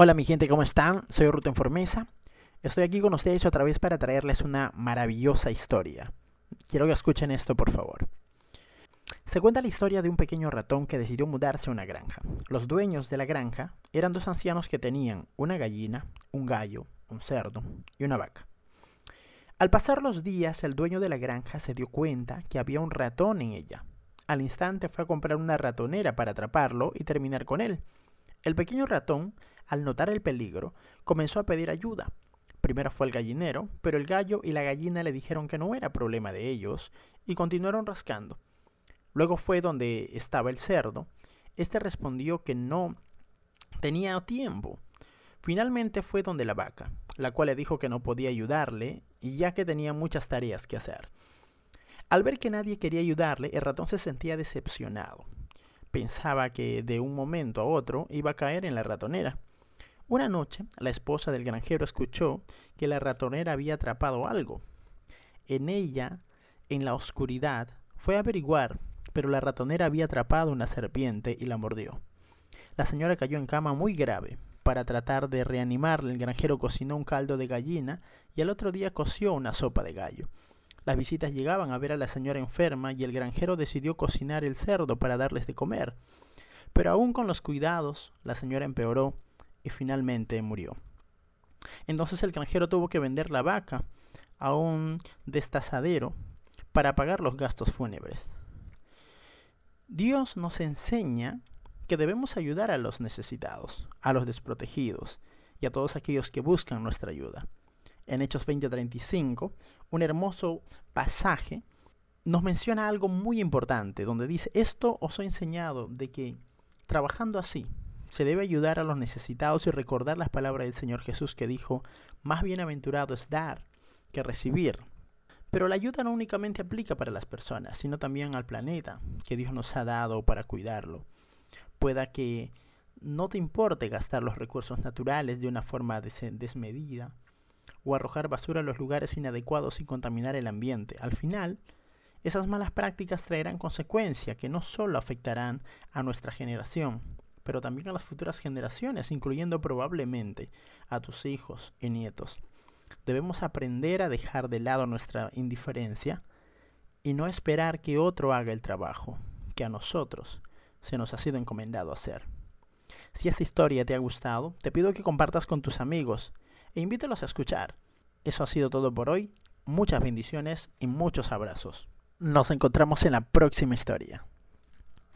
Hola mi gente, ¿cómo están? Soy Ruta Formesa. Estoy aquí con ustedes otra vez para traerles una maravillosa historia. Quiero que escuchen esto, por favor. Se cuenta la historia de un pequeño ratón que decidió mudarse a una granja. Los dueños de la granja eran dos ancianos que tenían una gallina, un gallo, un cerdo y una vaca. Al pasar los días, el dueño de la granja se dio cuenta que había un ratón en ella. Al instante fue a comprar una ratonera para atraparlo y terminar con él. El pequeño ratón, al notar el peligro, comenzó a pedir ayuda. Primero fue el gallinero, pero el gallo y la gallina le dijeron que no era problema de ellos y continuaron rascando. Luego fue donde estaba el cerdo. Este respondió que no tenía tiempo. Finalmente fue donde la vaca, la cual le dijo que no podía ayudarle y ya que tenía muchas tareas que hacer. Al ver que nadie quería ayudarle, el ratón se sentía decepcionado. Pensaba que de un momento a otro iba a caer en la ratonera. Una noche, la esposa del granjero escuchó que la ratonera había atrapado algo. En ella, en la oscuridad, fue a averiguar pero la ratonera había atrapado una serpiente y la mordió. La señora cayó en cama muy grave. Para tratar de reanimarla, el granjero cocinó un caldo de gallina y al otro día coció una sopa de gallo. Las visitas llegaban a ver a la señora enferma y el granjero decidió cocinar el cerdo para darles de comer. Pero aún con los cuidados, la señora empeoró y finalmente murió. Entonces el granjero tuvo que vender la vaca a un destazadero para pagar los gastos fúnebres. Dios nos enseña que debemos ayudar a los necesitados, a los desprotegidos y a todos aquellos que buscan nuestra ayuda. En Hechos 20:35, un hermoso pasaje nos menciona algo muy importante, donde dice, esto os he enseñado de que trabajando así, se debe ayudar a los necesitados y recordar las palabras del Señor Jesús que dijo, más bienaventurado es dar que recibir. Pero la ayuda no únicamente aplica para las personas, sino también al planeta que Dios nos ha dado para cuidarlo. Pueda que no te importe gastar los recursos naturales de una forma desmedida o arrojar basura a los lugares inadecuados y contaminar el ambiente. Al final, esas malas prácticas traerán consecuencias que no solo afectarán a nuestra generación, pero también a las futuras generaciones, incluyendo probablemente a tus hijos y nietos. Debemos aprender a dejar de lado nuestra indiferencia y no esperar que otro haga el trabajo que a nosotros se nos ha sido encomendado hacer. Si esta historia te ha gustado, te pido que compartas con tus amigos e invítalos a escuchar. Eso ha sido todo por hoy. Muchas bendiciones y muchos abrazos. Nos encontramos en la próxima historia.